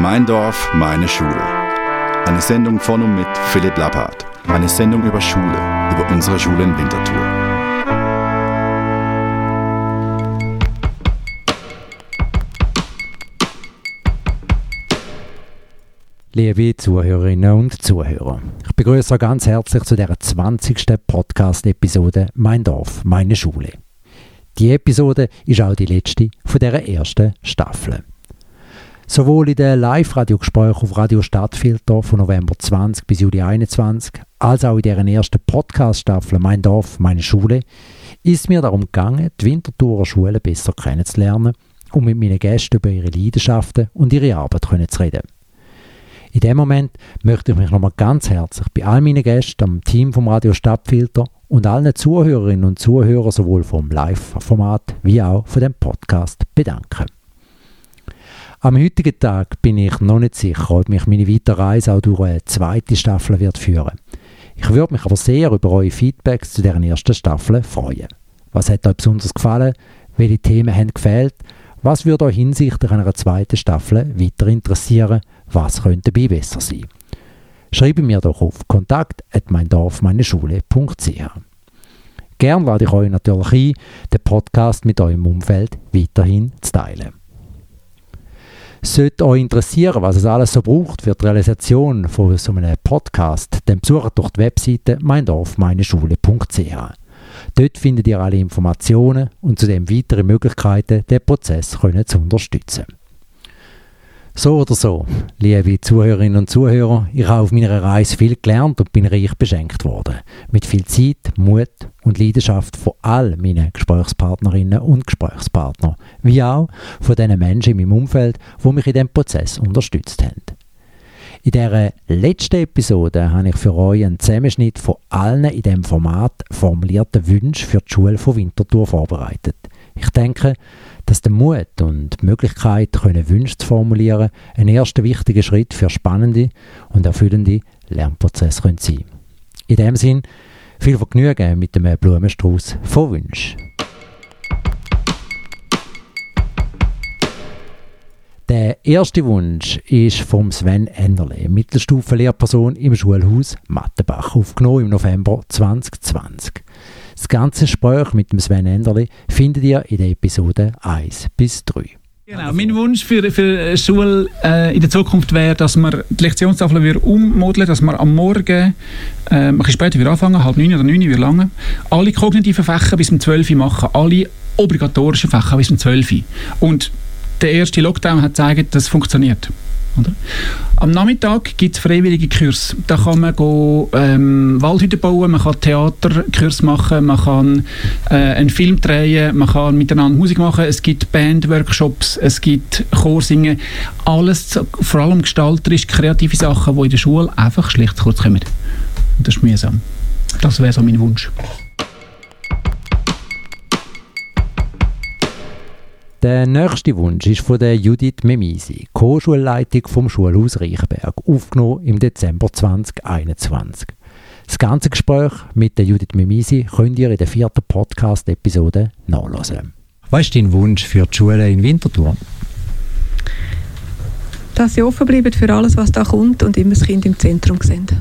Mein Dorf, meine Schule. Eine Sendung von und mit Philipp Lappert. Eine Sendung über Schule, über unsere Schule in Winterthur. Liebe Zuhörerinnen und Zuhörer, ich begrüße euch ganz herzlich zu der 20. Podcast-Episode Mein Dorf, meine Schule. Die Episode ist auch die letzte von der ersten Staffel. Sowohl in den Live-Radiogesprächen auf Radio Stadtfilter von November 20 bis Juli 21, als auch in deren ersten Podcast-Staffel Mein Dorf, meine Schule, ist mir darum gegangen, die Winterthurer Schule besser kennenzulernen und mit meinen Gästen über ihre Leidenschaften und ihre Arbeit zu reden. In dem Moment möchte ich mich nochmal ganz herzlich bei all meinen Gästen, am Team vom Radio Stadtfilter und allen Zuhörerinnen und Zuhörern sowohl vom Live-Format wie auch von dem Podcast bedanken. Am heutigen Tag bin ich noch nicht sicher, ob mich meine weitere Reise auch durch eine zweite Staffel wird führen. Ich würde mich aber sehr über eure Feedbacks zu deren ersten Staffel freuen. Was hat euch besonders gefallen? Welche Themen haben gefehlt? Was würde euch hinsichtlich einer zweiten Staffel weiter interessieren? Was könnte dabei besser sein? Schreibe mir doch auf kontakt@meindorfmeineschule.ch. Gern lade ich euch natürlich ein, den Podcast mit eurem Umfeld weiterhin zu teilen. Sollte euch interessieren, was es alles so braucht für die Realisation von so einem Podcast, dann besucht doch die Webseite meindorfmeineschule.ch. Dort findet ihr alle Informationen und zudem weitere Möglichkeiten, den Prozess zu unterstützen. So oder so, liebe Zuhörerinnen und Zuhörer, ich habe auf meiner Reise viel gelernt und bin reich beschenkt worden. Mit viel Zeit, Mut und Leidenschaft von all meinen Gesprächspartnerinnen und Gesprächspartnern, wie auch von den Menschen in meinem Umfeld, die mich in diesem Prozess unterstützt haben. In dieser letzten Episode habe ich für euch einen Zusammenschnitt von allen in diesem Format formulierten Wünschen für die Schule von Winterthur vorbereitet. Ich denke, dass der Mut und die Möglichkeit, können Wünsche zu formulieren, ein erster wichtiger Schritt für spannende und erfüllende Lernprozesse sein können In dem Sinn, viel Vergnügen mit dem Blumenstrauß von Wünschen. Der erste Wunsch ist vom Sven Enderle, Mittelstufenlehrperson im Schulhaus Mattenbach, aufgenommen im November 2020. Das ganze Gespräch mit dem Sven Enderli findet ihr in der Episode 1 bis 3. Genau, mein Wunsch für, für Schule äh, in der Zukunft wäre, dass man die Lektionstafel wieder ummodeln, dass man am Morgen, äh, ein bisschen später wieder anfangen, halb neun oder neun, wie lange, alle kognitiven Fächer bis um 12 Uhr machen, alle obligatorischen Fächer bis um 12 Uhr. Und der erste Lockdown hat gezeigt, dass es funktioniert. Oder? Am Nachmittag gibt es freiwillige Kurse. Da kann man ähm, Waldhütten bauen, man kann Theaterkurs machen, man kann äh, einen Film drehen, man kann miteinander Musik machen, es gibt Bandworkshops, es gibt Chorsingen. Alles, vor allem gestalterisch, kreative Sachen, die in der Schule einfach schlecht kurz kommen. Das ist mühsam. Das wäre so mein Wunsch. Der nächste Wunsch ist von der Judith Memisi, Co-Schulleitung vom Schulhaus Reichenberg, aufgenommen im Dezember 2021. Das ganze Gespräch mit der Judith Memisi könnt ihr in der vierten Podcast-Episode nachlesen. Was ist dein Wunsch für die Schule in Winterthur? Dass sie offen bleiben für alles, was da kommt und immer das Kind im Zentrum sind.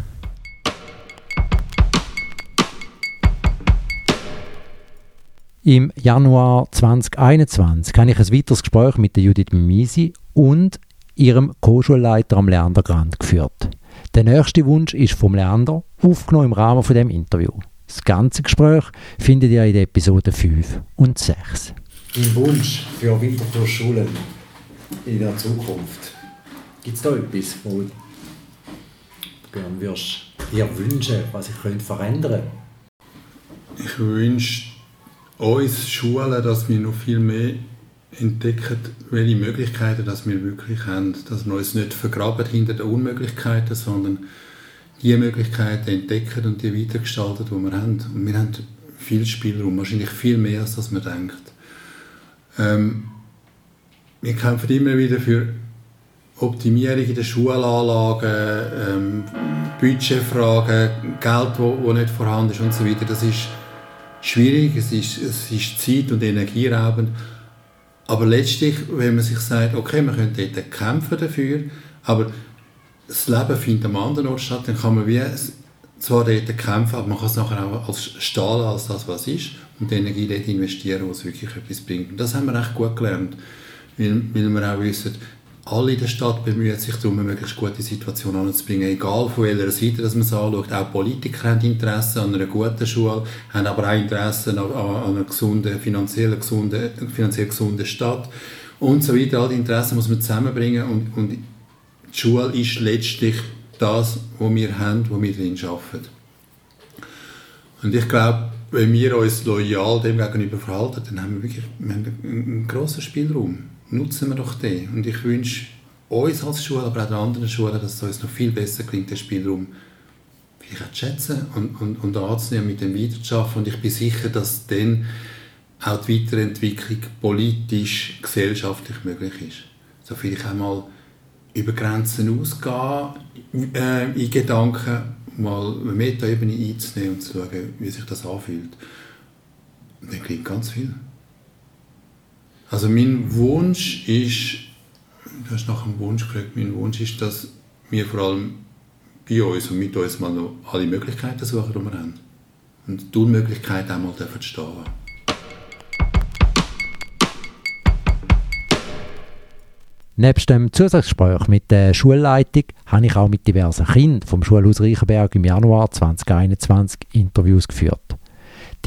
Im Januar 2021 habe ich ein weiteres Gespräch mit der Judith Mimisi und ihrem Co-Schulleiter am Leander Grand geführt. Der nächste Wunsch ist vom Leander, aufgenommen im Rahmen von dem Interview. Das ganze Gespräch findet ihr in den Episoden 5 und 6. Dein Wunsch für Winterthur Schulen in der Zukunft? Gibt es da etwas, wo du gerne würdest dir wünschen, was ich könnte verändern könnte? Ich wünsche uns Schulen, dass wir noch viel mehr entdecken, welche Möglichkeiten dass wir wirklich haben. Dass wir uns nicht vergraben hinter den Unmöglichkeiten, sondern die Möglichkeiten entdecken und die weitergestalten, die wir haben. Und wir haben viel Spielraum, wahrscheinlich viel mehr, als man denkt. Ähm, wir kämpfen immer wieder für Optimierung in den Schulanlagen, ähm, Budgetfragen, Geld, das nicht vorhanden ist und so weiter. Das ist schwierig, es ist, es ist zeit- und energieraubend. Aber letztlich, wenn man sich sagt, okay, wir können dort kämpfen dafür, aber das Leben findet am anderen Ort statt, dann kann man wie zwar dort kämpfen, aber man kann es nachher auch als Stahl, als das, was ist, und die Energie dort investieren, wo es wirklich etwas bringt. Und das haben wir echt gut gelernt, weil, weil wir auch wissen, alle in der Stadt bemühen sich darum, eine möglichst gute Situation anzubringen, egal von welcher Seite dass man es anschaut. Auch Politiker haben Interesse an einer guten Schule, haben aber auch Interesse an, an einer gesunden, finanziell gesunden, finanziell gesunden Stadt und so weiter. All die Interessen muss man zusammenbringen und, und die Schule ist letztlich das, was wir haben, wo wir drin arbeiten. Und ich glaube, wenn wir uns loyal dem gegenüber verhalten, dann haben wir wirklich wir haben einen, grossen Spielraum nutzen wir doch den. Und ich wünsche uns als Schule, aber auch den anderen Schulen, dass es uns noch viel besser klingt, den Spielraum vielleicht zu schätzen und, und, und anzunehmen, mit dem weiterzuschaffen. Und ich bin sicher, dass dann auch die Weiterentwicklung politisch, gesellschaftlich möglich ist. So vielleicht einmal über Grenzen ausgehen, äh, in Gedanken mal eine Metaebene einzunehmen und zu schauen, wie sich das anfühlt. Und dann klingt ganz viel. Also mein Wunsch ist, du hast nach dem Wunsch gefragt, mein Wunsch ist, dass wir vor allem bei uns und mit uns mal noch alle Möglichkeiten suchen, die wir haben. Und die Möglichkeit einmal dürfen stehen Neben dem Zusatzgespräch mit der Schulleitung habe ich auch mit diversen Kindern vom Schulhaus Reichenberg im Januar 2021 Interviews geführt.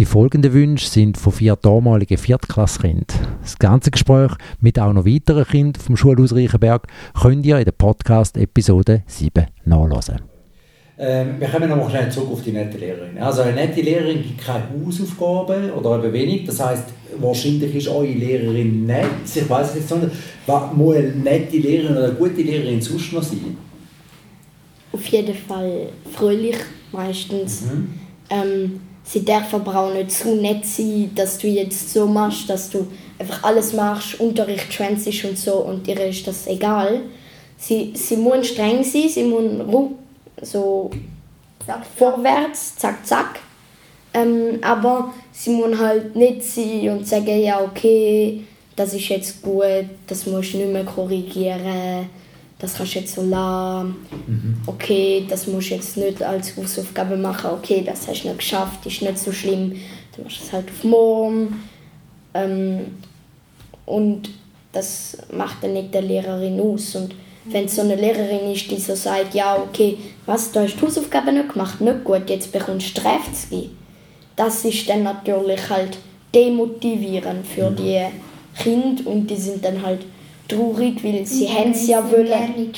Die folgenden Wünsche sind von vier damaligen Viertklasskindern. Das ganze Gespräch mit auch noch weiteren Kindern vom Schulhaus Reichenberg könnt ihr in der Podcast-Episode 7 nachlesen. Ähm, wir kommen noch mal schnell zurück auf die nette Lehrerin. Also eine nette Lehrerin gibt keine Hausaufgaben oder eben wenig. Das heißt, wahrscheinlich ist eure Lehrerin nett. Ich weiß nicht, sondern was muss eine nette Lehrerin oder eine gute Lehrerin sonst noch sein? Auf jeden Fall fröhlich meistens. Mhm. Ähm, sie darf aber auch nicht zu nett sein, dass du jetzt so machst, dass du einfach alles machst, Unterricht schwänzt und so und ihr ist das egal. Sie, sie muss streng sein, sie muss so vorwärts, zack, zack. Ähm, aber sie muss halt nicht sein und sagen, ja okay, das ist jetzt gut, das musst du nicht mehr korrigieren, das kannst du jetzt so lassen. Okay, das musst du jetzt nicht als Hausaufgabe machen, okay, das hast du nicht geschafft, ist nicht so schlimm, dann machst du es halt auf morgen. Ähm, und das macht dann nicht der Lehrerin aus. Und wenn es so eine Lehrerin ist, die so sagt, ja, okay, was, du hast die Hausaufgaben nicht gemacht, nicht gut, jetzt bekommst du Strafzgi. Das ist dann natürlich halt demotivierend für die Kinder und die sind dann halt traurig, weil sie Ja, haben es ja wollen,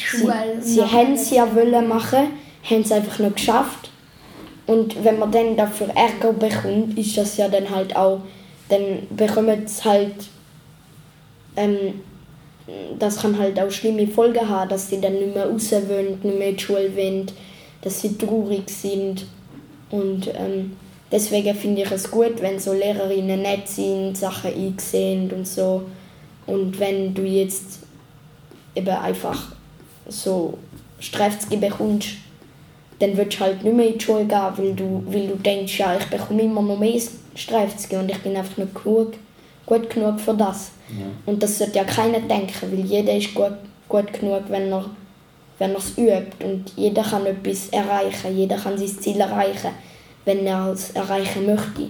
sie, sie haben es ja wollen machen, haben es einfach nicht geschafft. Und wenn man dann dafür Ärger bekommt, ist das ja dann halt auch, dann bekommt es halt, ähm, das kann halt auch schlimme Folgen haben, dass sie dann nicht mehr raus wollen, nicht mehr in die Schule wollen, dass sie traurig sind. Und ähm, deswegen finde ich es gut, wenn so Lehrerinnen nett sind, Sachen einsehen und so. Und wenn du jetzt eben einfach so Strafzüge bekommst, dann willst du halt nicht mehr in die Schule gehen, weil du, weil du denkst, ja, ich bekomme immer noch mehr Strafzüge und ich bin einfach nicht gut, gut genug für das. Und das sollte ja keiner denken, weil jeder ist gut, gut genug, wenn er wenn er es übt. Und jeder kann etwas erreichen, jeder kann sein Ziel erreichen, wenn er es erreichen möchte.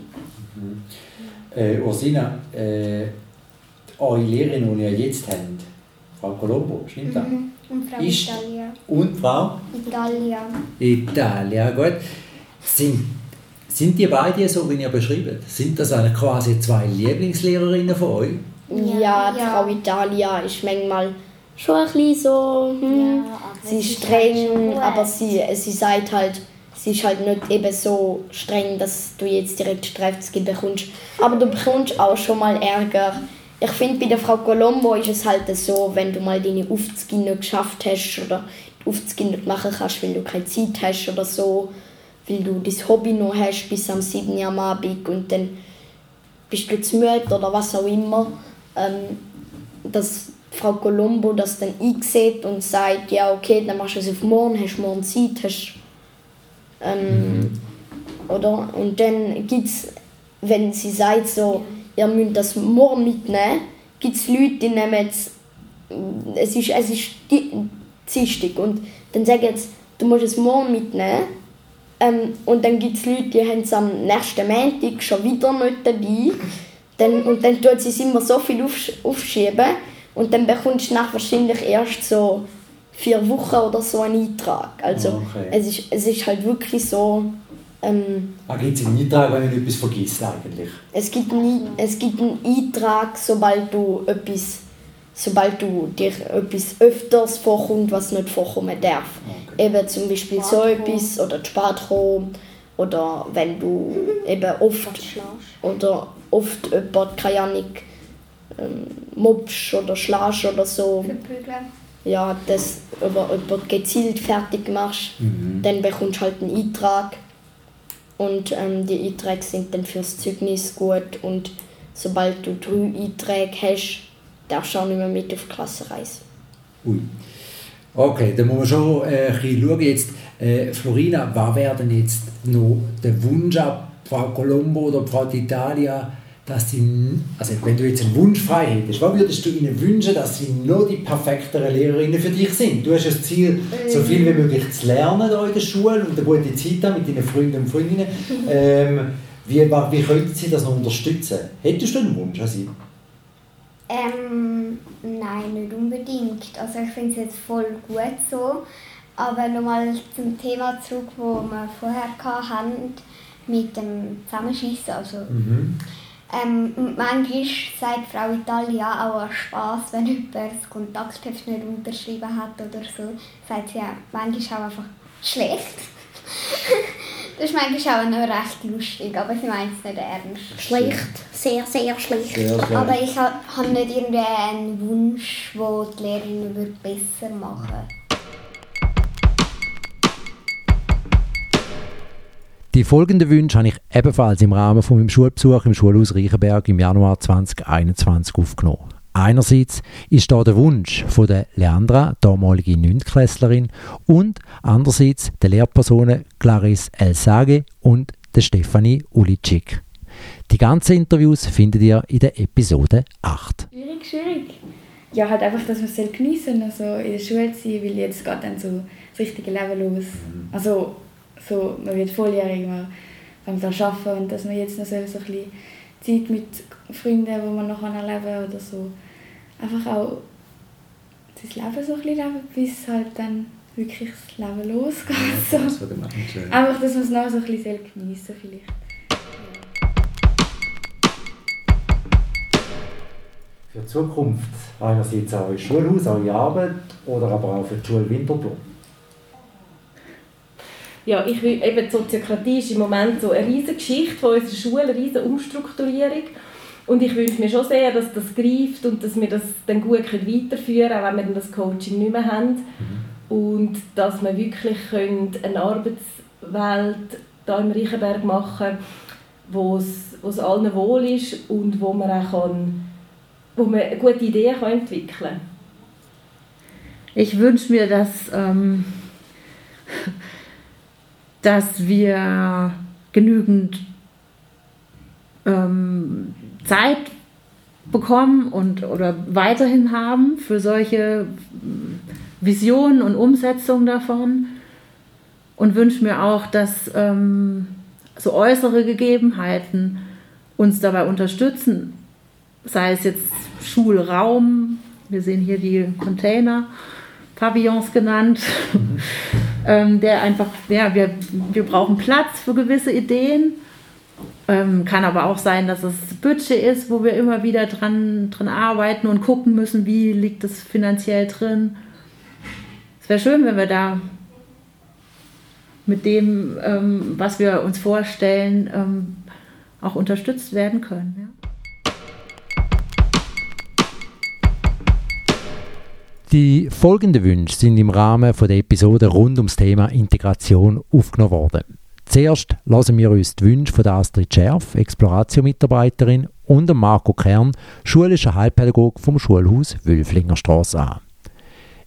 Äh, Ursina, äh, eure Lehrerin, die ihr jetzt habt, Frau Colombo, stimmt das? Mhm. Und Frau Ist- Italia. Und Frau? Italia. Italia, gut. Sind, sind die beide so, wie ihr beschreibt? Sind das eine quasi zwei Lieblingslehrerinnen von euch? Ja, Ja. Frau Italia ist manchmal schon ein bisschen so, hm, Ja, sie ist halt streng, gut. aber sie, sie sagt halt, sie ist halt nicht eben so streng, dass du jetzt direkt Streifzüge bekommst. Aber du bekommst auch schon mal Ärger. Ich finde, bei der Frau Colombo ist es halt so, wenn du mal deine Aufzüge nicht geschafft hast oder die Aufzüge nicht machen kannst, weil du keine Zeit hast oder so, weil du dein Hobby noch hast bis am 7. Uhr am Abend und dann bist du zu müde oder was auch immer, ähm, dass Frau Colombo das dann einsieht und sagt, ja okay, dann machst du es auf morgen, hast morgen Zeit, hast ähm, oder? Und dann gibt es, wenn sie sagt so, ihr müsst das morgen mitnehmen, gibt es Leute, die nehmen jetzt, es ist, es ist Dienstag und dann sagen jetzt, du musst es morgen mitnehmen. Ähm, und dann gibt es Leute, die haben es am nächsten Montag schon wieder nicht dabei. Dann, und dann tut sie es immer so viel aufsch aufschieben und dann bekommst du nach wahrscheinlich erst so vier Wochen oder so einen Eintrag. Also Okay. es, ist, es ist halt wirklich so, ähm, Ah, gibt es einen Eintrag, wenn man etwas vergisst eigentlich? es gibt, einen, Ei- es gibt einen Eintrag, sobald du etwas, sobald du dir etwas öfters vorkommt, was nicht vorkommen darf. Eben zum Beispiel so Spatro. etwas oder die Spatro oder wenn du eben oft oder oft jemand, keine Ahnung, ähm, mobst oder schlägst oder so, ja, das über jemand gezielt fertig machst, dann bekommst du halt einen Eintrag. Und ähm, die Einträge sind dann fürs Zeugnis gut. Und sobald du drei Einträge hast, darfst du auch nicht mehr mit auf die Klassenreise. Ui. Okay, dann muss man schon äh, ein bisschen schauen. Jetzt, äh, Florina, was wäre denn jetzt noch der Wunsch an Frau Colombo oder Frau D'Italia, dass sie, also wenn du jetzt einen Wunsch frei hättest, was würdest du ihnen wünschen, dass sie noch die perfekteren Lehrerinnen für dich sind? Du hast das Ziel, so viel wie möglich zu lernen hier in der Schule und eine gute Zeit haben mit deinen Freunden und Freundinnen. Ähm, wie, wie könnten sie das noch unterstützen? Hättest du einen Wunsch an sie? Ähm, nein, nicht unbedingt. Also ich finde es jetzt voll gut so. Aber nochmal zum Thema zurück, wo wir vorher hatten, mit dem Zusammenschießen. Also, Mhm. Ähm, und manchmal sagt Frau Italia auch aus Spass, wenn jemand das Kontaktheft nicht unterschrieben hat oder so, sagt sie ja manchmal auch einfach schlecht. das ist manchmal auch noch recht lustig, aber sie meint es nicht ernst. Schlecht, sehr, sehr schlecht. Sehr schön. Aber ich ha- habe nicht irgendwie einen Wunsch, wo die Lehrerin würde besser machen Die folgenden Wünsche habe ich ebenfalls im Rahmen von meinem Schulbesuch im Schulhaus Reichenberg im Januar 2021 aufgenommen. Einerseits ist da der Wunsch von der Leandra, damalige Neuntklässlerin, und andererseits der Lehrpersonen Clarisse Elsage und der Stefanie Ulitschik. Die ganzen Interviews findet ihr in der Episode 8. Schwierig, schwierig. Ja, halt einfach, dass wir es geniessen soll, also in der Schule zu sein, weil jetzt geht dann so das richtige Leben los. Also, so, man wird volljährig, man fängt an arbeiten und dass man jetzt noch so ein bisschen Zeit mit Freunden, die man noch erleben kann oder so. Einfach auch sein Leben so ein bisschen leben, bis halt dann wirklich das Leben losgeht. So. Das würde man schön. Einfach, dass man es noch so ein bisschen geniessen vielleicht. Für die Zukunft einerseits auch euer Schulhaus, eure Arbeit oder aber auch für die Schule Winterthur. Ja, ich will, eben die Soziokratie ist im Moment so eine riesige Geschichte von unserer Schule, eine riesige Umstrukturierung. Und ich wünsche mir schon sehr, dass das greift und dass wir das dann gut weiterführen können, auch wenn wir dann das Coaching nicht mehr haben. Und dass wir wirklich können eine Arbeitswelt hier im Reichenberg machen können, wo es, wo es allen wohl ist und wo man auch kann, wo man gute Ideen kann entwickeln kann. Ich wünsche mir, dass, ähm, dass wir genügend ähm, Zeit bekommen und oder weiterhin haben für solche mm, Visionen und Umsetzungen davon. Und wünsche mir auch, dass ähm, so äußere Gegebenheiten uns dabei unterstützen, sei es jetzt Schulraum, wir sehen hier die Container, Pavillons genannt, ähm, der einfach, ja, wir, wir brauchen Platz für gewisse Ideen. Ähm, kann aber auch sein, dass es Budget ist, wo wir immer wieder dran, dran arbeiten und gucken müssen, wie liegt es finanziell drin. Es wäre schön, wenn wir da mit dem, ähm, was wir uns vorstellen, ähm, auch unterstützt werden können. Ja. Die folgenden Wünsche sind im Rahmen von der Episode rund ums Thema Integration aufgenommen worden. Zuerst lassen wir uns die Wünsche von Astrid Scherf, Exploratio-Mitarbeiterin, und Marco Kern, schulischer Heilpädagog vom Schulhaus Wülflinger Straße an.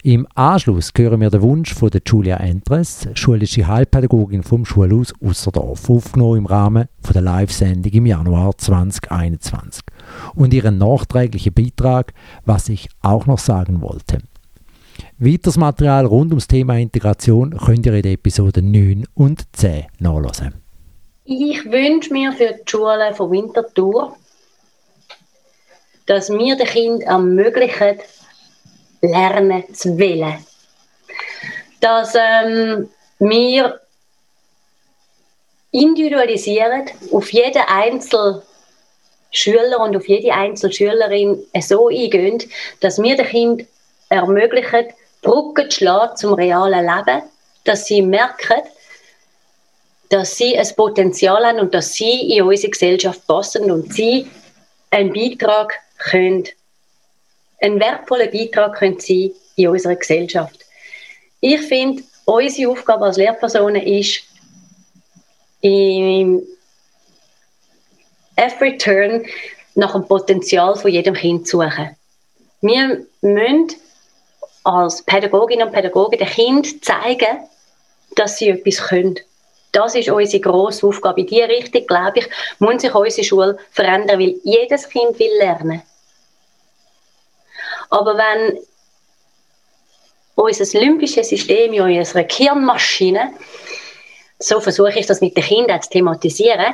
Im Anschluss hören wir den Wunsch von der Julia Entres, schulische Heilpädagogin vom Schulhaus Usserdorf, aufgenommen im Rahmen von der Live-Sendung im Januar 2021. Und ihren nachträglichen Beitrag, was ich auch noch sagen wollte. Weiteres Material rund ums Thema Integration könnt ihr in den Episoden 9 und 10 nachlesen. Ich wünsche mir für die Schule von Winterthur, dass wir den Kindern ermöglichen, lernen zu wählen. Dass ähm, wir individualisieren auf jeden einzelnen Schüler und auf jede einzelne Schülerin so eingehen, dass wir den Kindern ermöglichen, Brücken zu schlagen zum realen Leben, dass sie merken, dass sie ein Potenzial haben und dass sie in unsere Gesellschaft passen und sie einen Beitrag können, einen wertvollen Beitrag können sein in unserer Gesellschaft. Ich finde, unsere Aufgabe als Lehrpersonen ist, im Every Turn nach dem Potenzial von jedem Kind zu suchen. Wir müssen als Pädagoginnen und Pädagogen den Kind zeigen, dass sie etwas können. Das ist unsere grosse Aufgabe. In diese Richtung, glaube ich, muss sich unsere Schule verändern, weil jedes Kind will lernen. Aber wenn unser limbisches System in unserer Gehirnmaschine, so versuche ich das mit den Kindern zu thematisieren,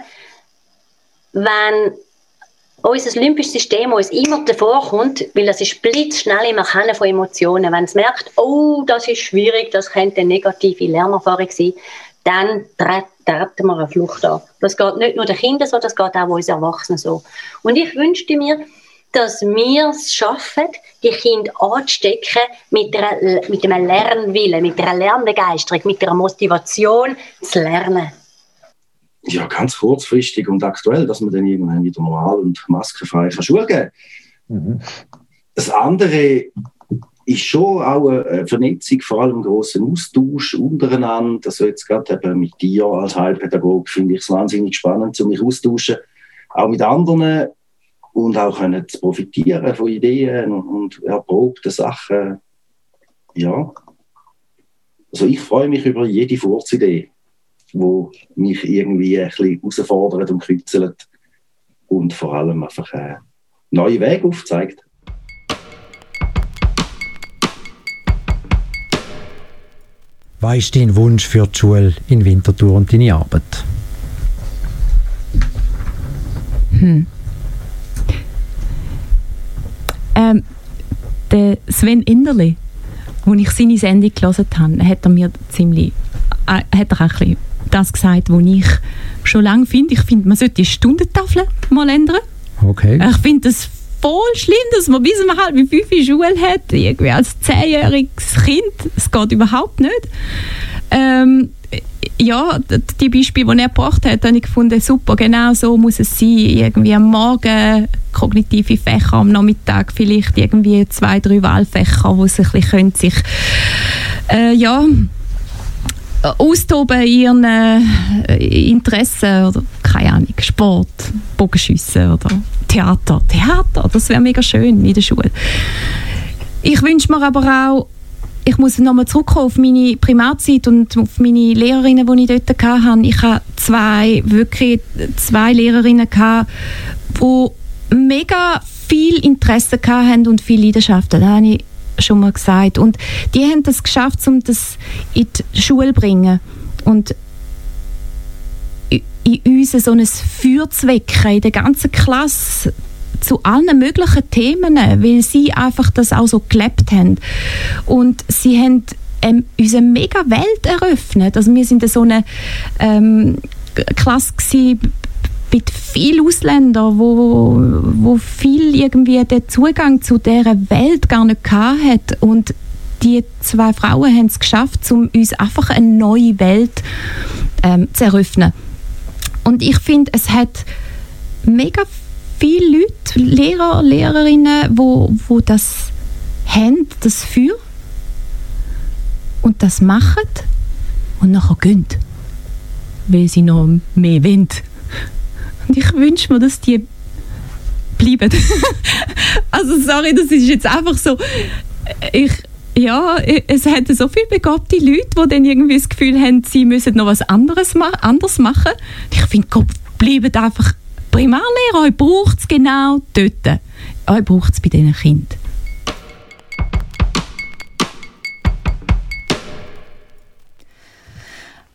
wenn unser limbisches System uns immer davor kommt, weil das ist blitzschnell im Erkennen von Emotionen. Wenn es merkt, oh, das ist schwierig, das könnte eine negative Lernerfahrung sein, dann treten wir eine Flucht an. Das geht nicht nur den Kindern so, das geht auch uns Erwachsenen so. Und ich wünschte mir, dass wir es schaffen, die Kinder anzustecken mit, einer, mit einem Lernwillen, mit einer Lernbegeisterung, mit einer Motivation zu lernen ja, ganz kurzfristig und aktuell, dass man dann irgendwann wieder normal und maskenfrei kann Schule geben mhm. Das andere ist schon auch eine Vernetzung, vor allem einen grossen Austausch untereinander. Also jetzt gerade eben mit dir als Heilpädagoge finde ich es wahnsinnig spannend, zu mich austauschen, auch mit anderen und auch können zu profitieren von Ideen und erprobten Sachen. Ja, also ich freue mich über jede Furzidee wo mich irgendwie ein bisschen herausfordert und kitzelt und vor allem einfach einen neuen Weg aufzeigt. Was ist dein Wunsch für die Schule in Winterthur und deine Arbeit? Hm. Ähm, der Sven Inderli, als ich seine Sendung gelesen habe, hat er mir ziemlich äh, hat er auch ein bisschen das gesagt, was ich schon lange finde. Ich finde, man sollte die Stundentafel mal ändern. Okay. Ich finde das voll schlimm, dass man bis halt wie fünf Schule hat, irgendwie als zehnjähriges Kind. Das geht überhaupt nicht. Ähm, ja, die Beispiele, die er gebracht hat, habe ich gefunden, super, genau so muss es sein. Irgendwie am Morgen kognitive Fächer, am Nachmittag vielleicht irgendwie zwei, drei Wahlfächer, wo sie ein bisschen sich äh, ja, austoben in ihren äh, Interessen oder keine Ahnung, Sport, Bogenschiessen oder Theater. Theater, das wäre mega schön in der Schule. Ich wünsche mir aber auch, ich muss nochmal zurückkommen auf meine Primarzeit und auf meine Lehrerinnen, die ich dort hatte. Ich hatte zwei, wirklich zwei Lehrerinnen, die mega viel Interesse hatten und viel Leidenschaft. Da habe ich schon mal gesagt. Und die haben das geschafft, um das in die Schule zu bringen. Und in uns so ein Feuer zu wecken, in der ganzen Klasse zu allen möglichen Themen, weil sie einfach das auch so gelebt haben. Und sie haben ähm, unsere mega Welt eröffnet. Also wir sind so eine ähm, Klasse mit vielen Ausländern, wo, wo viel irgendwie den Zugang zu dieser Welt gar nicht hat und die zwei Frauen haben es geschafft, um uns einfach eine neue Welt ähm, zu eröffnen. Und ich finde, es hat mega viele Leute, Lehrer, Lehrerinnen, wo, wo das haben, das Feuer und das machen und nachher gehen, weil sie noch mehr wollen. Und ich wünsche mir, dass die bleiben. also sorry, das ist jetzt einfach so. Ich, ja, es hat so viele begabte Leute, die dann irgendwie das Gefühl haben, sie müssen noch was anderes ma anders machen. Ich finde, bleibt einfach Primarlehrer, euch braucht es genau dort. Euch braucht es bei diesen Kindern.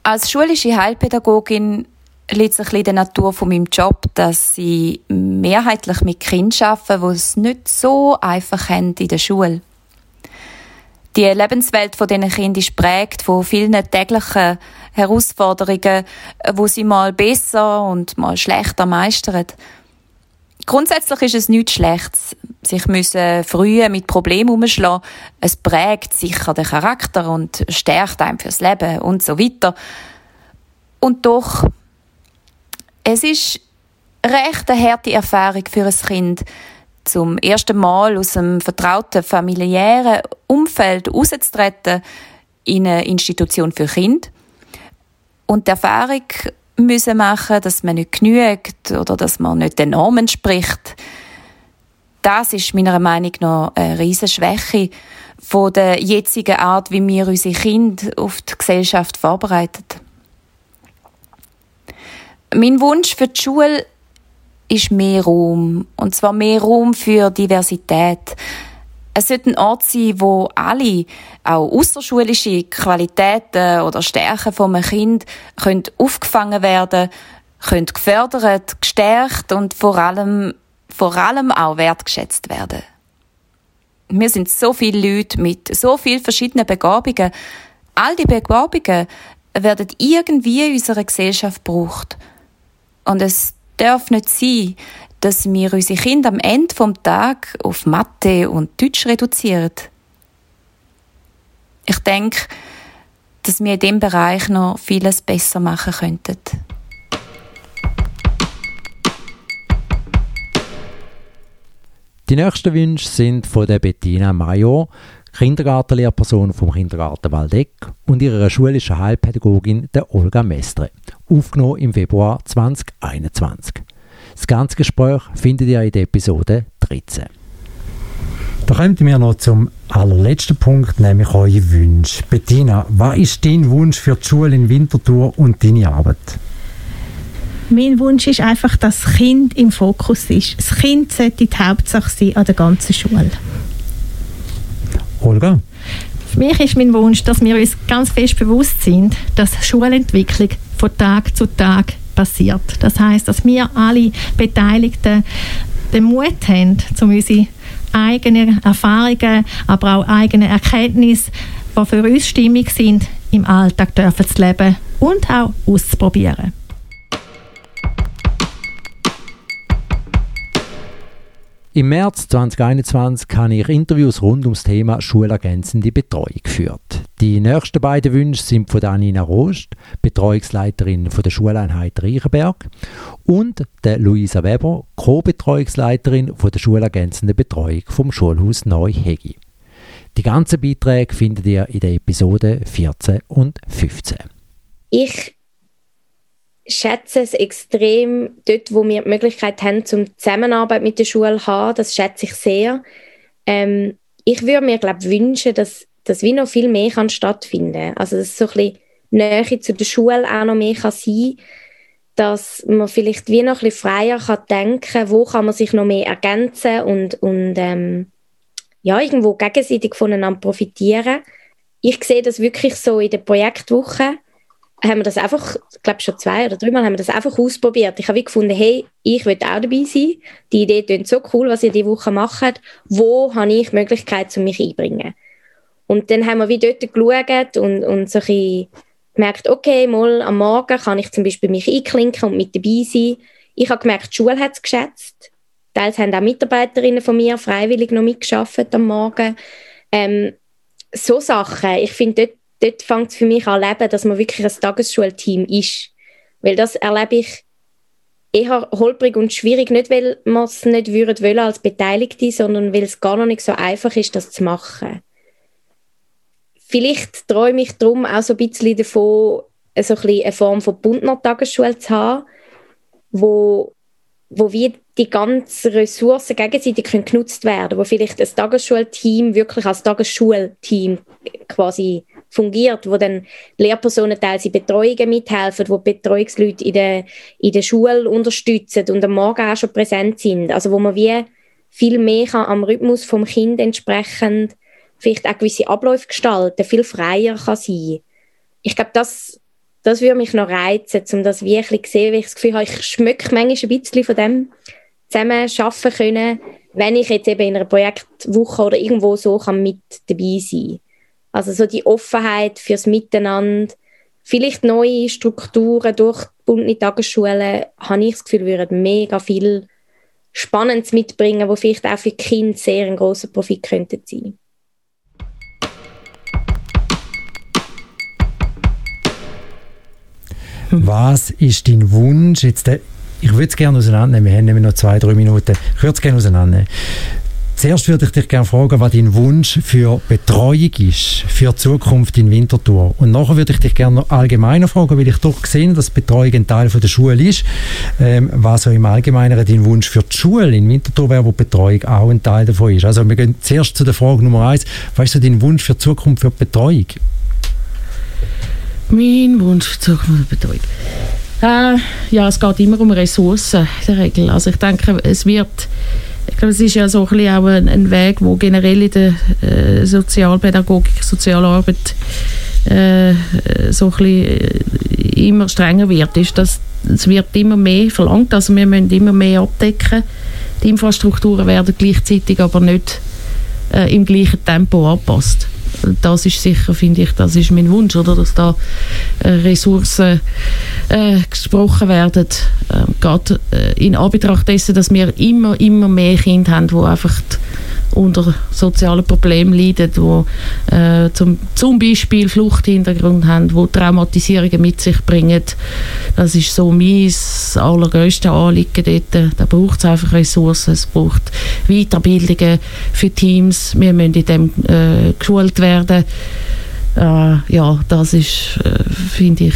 Als schulische Heilpädagogin liegt es ein bisschen in der Natur von meinem Job, dass sie mehrheitlich mit Kindern arbeiten, die es nicht so einfach haben in der Schule. Die Lebenswelt von diesen Kindern ist prägt von vielen täglichen Herausforderungen, wo sie mal besser und mal schlechter meistern. Grundsätzlich ist es nichts Schlechtes, sich müssen früh mit Problemen umschlagen. Es prägt sicher den Charakter und stärkt einem fürs Leben und so weiter. Und doch, es ist recht eine harte Erfahrung für ein Kind, zum ersten Mal aus einem vertrauten familiären Umfeld rauszutreten in eine Institution für Kinder und die Erfahrung müssen machen, dass man nicht genügt oder dass man nicht den Normen spricht. Das ist meiner Meinung nach eine riesige Schwäche von der jetzigen Art, wie wir unsere Kinder auf die Gesellschaft vorbereiten. Mein Wunsch für die Schule ist mehr Raum. Und zwar mehr Raum für Diversität. Es sollte ein Ort sein, wo alle, auch außerschulische Qualitäten oder Stärken von einem Kind können aufgefangen werden, können gefördert, gestärkt und vor allem, vor allem auch wertgeschätzt werden. Wir sind so viele Leute mit so vielen verschiedenen Begabungen. All die Begabungen werden irgendwie in unserer Gesellschaft gebraucht. Und es darf nicht sein, dass wir unsere Kinder am Ende vom Tag auf Mathe und Deutsch reduzieren. Ich denke, dass wir in diesem Bereich noch vieles besser machen könnten. Die nächsten Wünsche sind von der Bettina Major, Kindergartenlehrperson vom Kindergarten Waldeck und ihrer schulischen Heilpädagogin der Olga Mestre, aufgenommen im Februar 2021. Das ganze Gespräch findet ihr in der Episode 13. Da kommen wir noch zum allerletzten Punkt, nämlich eure Wünsche. Bettina, was ist dein Wunsch für die Schule in Winterthur und deine Arbeit? Mein Wunsch ist einfach, dass das Kind im Fokus ist. Das Kind sollte die Hauptsache sein an der ganzen Schule. Olga? Für mich ist mein Wunsch, dass wir uns ganz fest bewusst sind, dass Schulentwicklung von Tag zu Tag passiert. Das heißt, dass wir alle Beteiligten den Mut haben, um unsere eigenen Erfahrungen, aber auch eigene Erkenntnisse, die für uns stimmig sind, im Alltag dürfen zu leben und auch auszuprobieren. Im März 2021 habe ich Interviews rund ums Thema schulergänzende Betreuung geführt. Die nächsten beiden Wünsche sind von Anina Rost, Betreuungsleiterin von der Schuleinheit Reichenberg, und der Luisa Weber, Co-Betreuungsleiterin von der schulergänzenden Betreuung vom Schulhaus Neuhegi. Die ganzen Beiträge findet ihr in den Episoden 14 und 15. Ich schätze es extrem dort, wo wir die Möglichkeit haben, zum Zusammenarbeit mit der Schule zu haben. Das schätze ich sehr. Ähm, ich würde mir glaube wünschen, dass das wie noch viel mehr kann stattfinden. Also dass so ein bisschen Nähe zu der Schule auch noch mehr kann sein, dass man vielleicht wie noch ein bisschen freier kann denken, wo kann man sich noch mehr ergänzen und und ähm, ja irgendwo gegenseitig voneinander profitieren. Ich sehe das wirklich so in der Projektwoche haben wir das einfach, ich glaube schon zwei oder dreimal haben wir das einfach ausprobiert. Ich habe gefunden, hey, ich will auch dabei sein. Die Idee klingt so cool, was ihr diese Woche macht. Wo habe ich die Möglichkeit, um mich einzubringen? Und dann haben wir wie dort geschaut und, und so ein gemerkt, okay, mal am Morgen kann ich zum Beispiel mich einklinken und mit dabei sein. Ich habe gemerkt, die Schule hat es geschätzt. Teils haben auch Mitarbeiterinnen von mir freiwillig noch mitgearbeitet am Morgen. Ähm, so Sachen, ich finde, dort dort fängt es für mich an leben, dass man wirklich ein Tagesschulteam ist. Weil das erlebe ich eher holprig und schwierig, nicht weil man es nicht würden wollen als Beteiligte, sondern weil es gar noch nicht so einfach ist, das zu machen. Vielleicht träume ich darum auch so ein bisschen davon, so ein eine Form von Bundner Tagesschule zu haben, wo, wo wir die ganzen Ressourcen gegenseitig können genutzt werden, wo vielleicht das Tagesschulteam wirklich als Tagesschulteam quasi fungiert, wo dann Lehrpersonen teilweise Betreuungen mithelfen, wo Betreuungsleute in der, in der Schule unterstützen und am Morgen auch schon präsent sind. Also wo man wie viel mehr kann am Rhythmus vom Kind entsprechend vielleicht auch gewisse Abläufe gestalten, viel freier kann sein. Ich glaube, das, das würde mich noch reizen, um das wirklich zu sehen, weil ich das Gefühl habe, ich schmecke manchmal ein bisschen von dem zusammen arbeiten können, wenn ich jetzt eben in einer Projektwoche oder irgendwo so kann mit dabei sein Also so die Offenheit fürs Miteinander, vielleicht neue Strukturen durch bunte Tagesschulen, habe ich das Gefühl, würden mega viel Spannendes mitbringen, wo vielleicht auch für die Kinder sehr ein grosser Profit könnte sein. Was ist dein Wunsch jetzt ich würde es gerne auseinandernehmen. Wir haben nämlich noch zwei, drei Minuten. Ich würde es gerne auseinandernehmen. Zuerst würde ich dich gerne fragen, was dein Wunsch für Betreuung ist, für die Zukunft in Winterthur. Und nachher würde ich dich gerne allgemeiner fragen, weil ich doch gesehen dass Betreuung ein Teil von der Schule ist, ähm, was so im Allgemeinen dein Wunsch für die Schule in Winterthur wäre, wo Betreuung auch ein Teil davon ist. Also wir gehen zuerst zu der Frage Nummer eins. Was ist so dein Wunsch für die Zukunft für die Betreuung? Mein Wunsch für die Zukunft für Betreuung? Äh, ja, es geht immer um Ressourcen in der Regel. Also ich denke, es wird, glaube, es ist ja so ein bisschen auch ein, ein Weg, wo generell in der äh, Sozialpädagogik, Sozialarbeit äh, so ein bisschen äh, immer strenger wird, ist, dass es wird immer mehr verlangt, also wir müssen immer mehr abdecken. Die Infrastrukturen werden gleichzeitig aber nicht äh, im gleichen Tempo angepasst das ist sicher, finde ich, das ist mein Wunsch, oder, dass da äh, Ressourcen äh, gesprochen werden, äh, gerade in Anbetracht dessen, dass wir immer, immer mehr Kinder haben, die einfach unter sozialen Problemen leiden, die äh, zum, zum Beispiel Fluchthintergrund haben, die Traumatisierungen mit sich bringen. Das ist so mein allergrößtes Anliegen dort. Da braucht es einfach Ressourcen, es braucht Weiterbildungen für Teams. Wir müssen in dem äh, geschult werden. Äh, ja, das ist, äh, finde ich,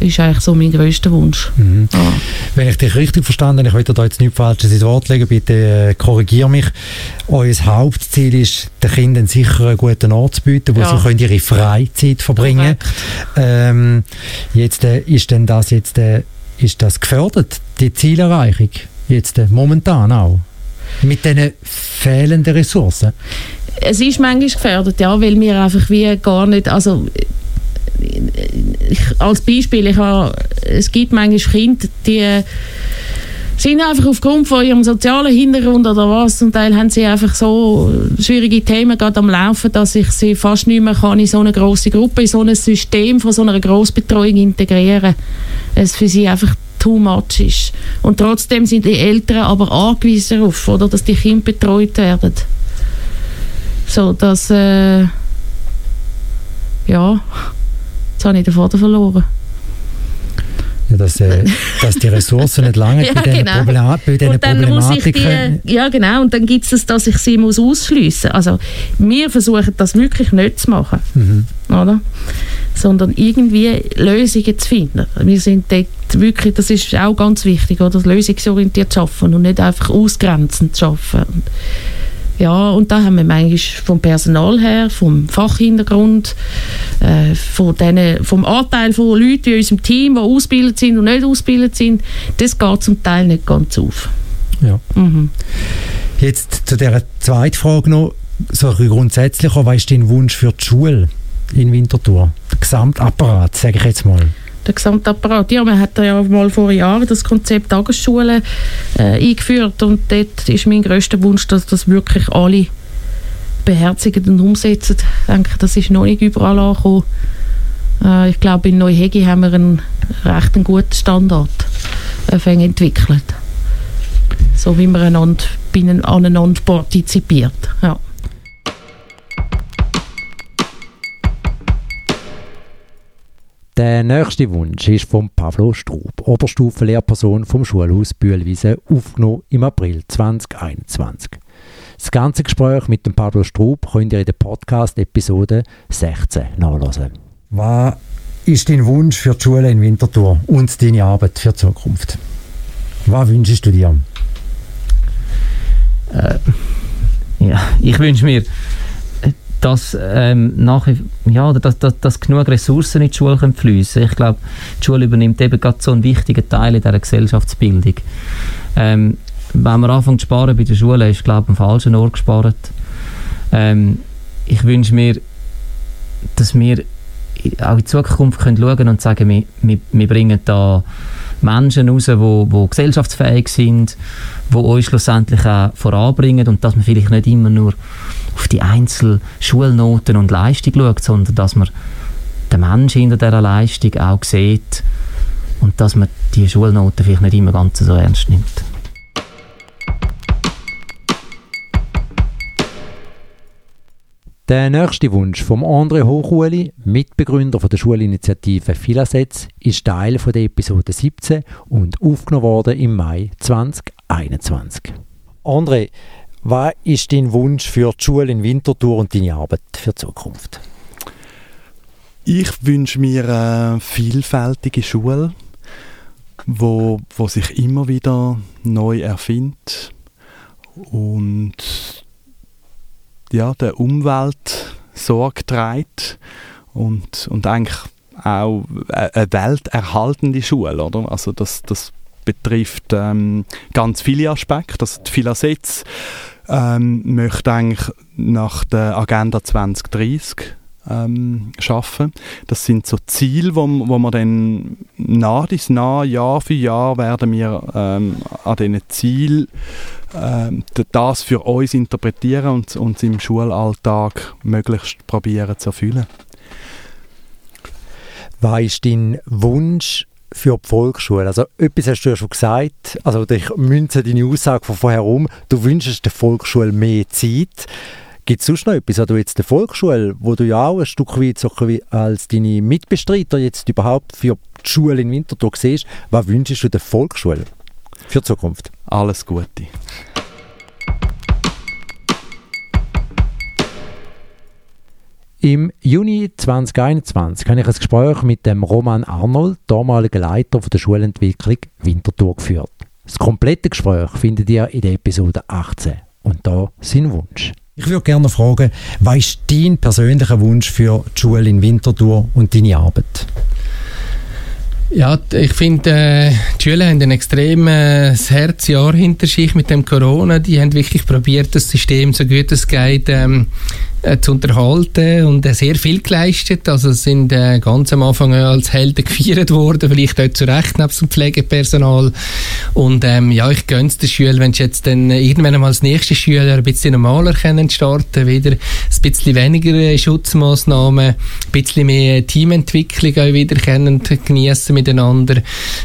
ist eigentlich so mein größter Wunsch. Mhm. Ja. Wenn ich dich richtig verstanden habe, ich will da jetzt nichts Falsches ins Wort legen, bitte äh, korrigiere mich. Euer Hauptziel ist, den Kindern sicher einen guten Ort zu bieten, wo ja. sie können ihre Freizeit verbringen können. Ähm, jetzt äh, ist denn das jetzt äh, ist das gefördert, die Zielerreichung, jetzt äh, momentan auch? Mit diesen fehlenden Ressourcen? Es ist manchmal gefördert, ja, weil wir einfach wie gar nicht, also ich, als Beispiel, ich habe, es gibt manchmal Kinder, die sind einfach aufgrund von ihrem sozialen Hintergrund oder was, zum Teil haben sie einfach so schwierige Themen gerade am Laufen, dass ich sie fast nicht mehr kann in so eine große Gruppe, in so ein System von so einer Grossbetreuung integrieren. Es für sie einfach too much ist. Und trotzdem sind die Eltern aber angewiesen darauf, oder, dass die Kinder betreut werden. So, dass äh, ja Jetzt habe ich den Faden verloren. Ja, dass, äh, dass die Ressourcen nicht lange ja, bei diesen, genau. Problem, bei diesen Problematiken... Die, ja, genau. Und dann gibt es das, dass ich sie muss ausschliessen muss. Also wir versuchen das wirklich nicht zu machen. Mhm. Oder? Sondern irgendwie Lösungen zu finden. Wir sind dort wirklich, das ist auch ganz wichtig, oder? lösungsorientiert zu arbeiten und nicht einfach ausgrenzend zu arbeiten. Ja, und da haben wir manchmal vom Personal her, vom Fachhintergrund, äh, von denen, vom Anteil von Leuten in unserem Team, die ausgebildet sind und nicht ausgebildet sind, das geht zum Teil nicht ganz auf. Ja. Mhm. Jetzt zu der zweiten Frage noch, so grundsätzlich, was ist dein Wunsch für die Schule in Winterthur? Der Gesamtapparat, sage ich jetzt mal der Gesamtapparat. Ja, man hat ja mal vor Jahren das Konzept Tagesschule äh, eingeführt und dort ist mein größter Wunsch, dass das wirklich alle beherzigen und umsetzen. Ich denke, das ist noch nicht überall angekommen. Äh, ich glaube, in Neuhegi haben wir einen recht guten Standard äh, entwickelt. So wie man einander, aneinander partizipiert. Ja. Der nächste Wunsch ist von Pavlo Strub, Oberstufenlehrperson vom Schulhaus Bühlwiese, aufgenommen im April 2021. Das ganze Gespräch mit dem Pablo Strub könnt ihr in der Podcast-Episode 16 nachlesen. Was ist dein Wunsch für die Schule in Winterthur und deine Arbeit für die Zukunft? Was wünschst du dir? äh, ja, ich wünsche mir, dass, ähm, nach, ja, dass, dass, dass genug Ressourcen in die Schule fließen Ich glaube, die Schule übernimmt eben gerade so einen wichtigen Teil in dieser Gesellschaftsbildung. Ähm, wenn man anfängt zu sparen bei der Schule, ist glaube ich am falschen Ort gespart. Ähm, ich wünsche mir, dass wir auch in Zukunft können schauen und sagen, wir, wir, wir bringen da Menschen raus, die wo, wo gesellschaftsfähig sind, die uns schlussendlich auch voranbringen und dass man vielleicht nicht immer nur auf die einzelnen Schulnoten und Leistung schaut, sondern dass man den Menschen hinter dieser Leistung auch sieht und dass man die Schulnoten vielleicht nicht immer ganz so ernst nimmt. Der nächste Wunsch vom André Hochuli, Mitbegründer von der Schulinitiative Filasetz, ist Teil von der Episode 17 und aufgenommen worden im Mai 2021. André, was ist dein Wunsch für die Schule in Winterthur und deine Arbeit für die Zukunft? Ich wünsche mir eine vielfältige Schule, wo, wo sich immer wieder neu erfindet und ja, der Umwelt Sorge trägt und, und eigentlich auch eine welterhaltende Schule, oder? Also das, das betrifft ähm, ganz viele Aspekte. Das, die Filasetz ähm, möchte eigentlich nach der Agenda 2030 ähm, schaffen. Das sind so Ziele, wo, wo wir dann nach dies nach, Jahr für Jahr werden wir ähm, an diesen Zielen das für uns interpretieren und uns im Schulalltag möglichst probieren zu erfüllen. Was ist dein Wunsch für die Volksschule? Also etwas hast du ja schon gesagt, also ich münze deine Aussage von vorher um, du wünschst der Volksschule mehr Zeit. Gibt es sonst noch etwas, also jetzt der Volksschule, wo du ja auch ein Stück weit als deine Mitbestreiter jetzt überhaupt für die Schule in Winterthur siehst, was wünschst du der Volksschule für die Zukunft? Alles Gute. Im Juni 2021 habe ich ein Gespräch mit dem Roman Arnold, damaligen Leiter der Schulentwicklung Winterthur, geführt. Das komplette Gespräch findet ihr in der Episode 18. Und da sein Wunsch. Ich würde gerne fragen, was ist dein persönlicher Wunsch für die Schule in Winterthur und deine Arbeit? Ja, ich finde, äh, die Schüler haben ein extremes Herzjahr hinter sich mit dem Corona. Die haben wirklich probiert, das System so gut es geht ähm, äh, zu unterhalten und äh, sehr viel geleistet. Also sind äh, ganz am Anfang als Helden gefeiert worden, vielleicht auch zu Recht neben dem Pflegepersonal. Und ähm, ja, ich gönne es den Schülern, wenn sie jetzt dann irgendwann einmal als nächste Schüler ein bisschen normaler können starten, wieder ein bisschen weniger äh, Schutzmaßnahmen, ein bisschen mehr Teamentwicklung auch wieder können geniessen miteinander.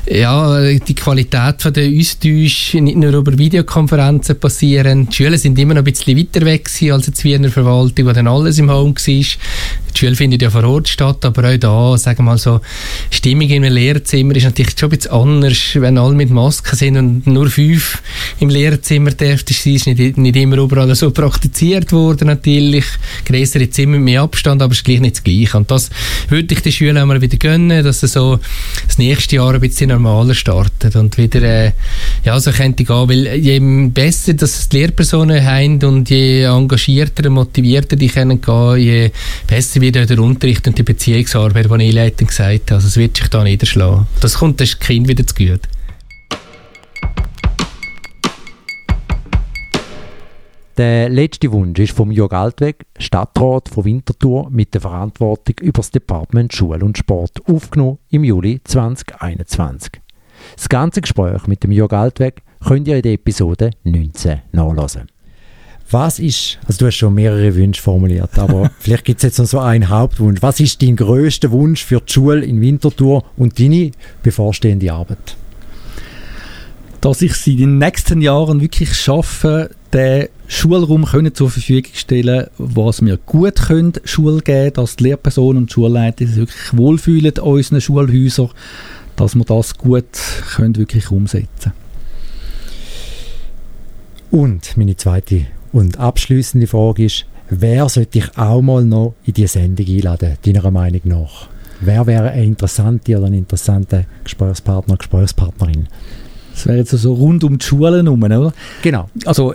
Ja, die Qualität von der Austausch nicht nur über Videokonferenzen passieren. Die Schüler sind immer noch ein bisschen weiter weg als jetzt Wiener Verwaltung, wo dann alles im Home war. Die Schule findet ja vor Ort statt, aber auch da, sagen wir mal so, Stimmung im Lehrzimmer ist natürlich schon ein bisschen anders, wenn alle mit Masken sind und nur fünf im Lehrzimmer dürfen sein, ist nicht, nicht immer überall so praktiziert worden natürlich. Größere Zimmer mit mehr Abstand, aber es ist gleich nicht das Gleiche. Und das würde ich den Schülern auch mal wieder gönnen, dass sie so das nächste Jahr ein bisschen normaler startet und wieder, äh, ja, so könnte gehen, weil je besser dass die Lehrpersonen haben und je engagierter, motivierter die können je besser wieder der Unterricht und die Beziehungsarbeit, die ich leitend gesagt habe. Also es wird sich da niederschlagen. Das kommt das Kind wieder zu gut. Der letzte Wunsch ist vom Jörg Altweg, Stadtrat von Winterthur mit der Verantwortung über das Department Schule und Sport, aufgenommen im Juli 2021. Das ganze Gespräch mit dem Jörg Altweg könnt ihr in der Episode 19 nachlesen. Was ist, also du hast schon mehrere Wünsche formuliert, aber vielleicht gibt es jetzt noch so einen Hauptwunsch. Was ist dein größter Wunsch für die Schule in Winterthur und deine bevorstehende Arbeit? Dass ich sie in den nächsten Jahren wirklich schaffe, den Schulraum können zur Verfügung stellen, was wir gut können, Schule geben, dass die Lehrpersonen und Schulleiter sich wirklich wohlfühlen in unseren Schulhäusern, dass wir das gut können wirklich umsetzen Und meine zweite und abschließende Frage ist, wer sollte ich auch mal noch in die Sendung einladen, deiner Meinung nach? Wer wäre eine interessante oder ein interessanter Gesprächspartner, Gesprächspartnerin? Das wäre jetzt so rund um die Schulen herum, oder? Genau. Also,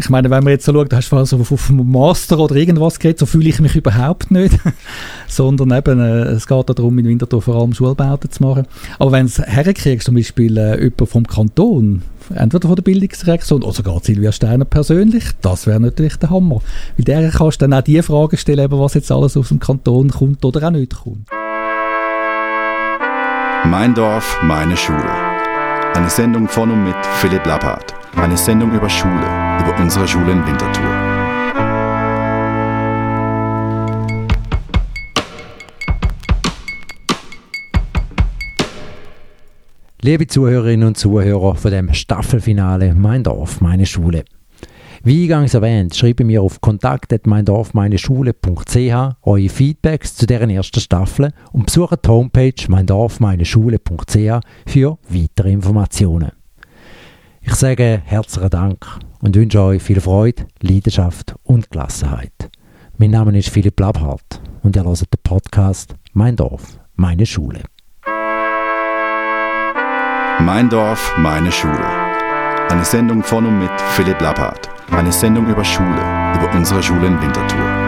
ich meine, wenn man jetzt so schaut, hast du vorhin so auf einen Master oder irgendwas geht, so fühle ich mich überhaupt nicht. Sondern eben, äh, es geht darum, in Winterthur vor allem Schulbauten zu machen. Aber wenn du es herkriegst, zum Beispiel äh, jemand vom Kanton, entweder von der Bildungsdirektion oder sogar Silvia Steiner persönlich, das wäre natürlich der Hammer. Weil der kannst du dann auch die Frage stellen, was jetzt alles aus dem Kanton kommt oder auch nicht kommt. Mein Dorf, meine Schule. Eine Sendung von und mit Philipp Lappert. Eine Sendung über Schule, über unsere Schule in Winterthur. Liebe Zuhörerinnen und Zuhörer von dem Staffelfinale Mein Dorf, meine Schule. Wie eingangs erwähnt, schreibe mir auf kontakt.meindorfmeineschule.ch eure Feedbacks zu deren ersten Staffel und besuche die Homepage meindorfmeineschule.ch für weitere Informationen. Ich sage herzlichen Dank und wünsche euch viel Freude, Leidenschaft und Gelassenheit. Mein Name ist Philipp Labhardt und ihr hört den Podcast Mein Dorf, meine Schule. Mein Dorf, meine Schule. Eine Sendung von und mit Philipp Lappert. Eine Sendung über Schule, über unsere Schule in Winterthur.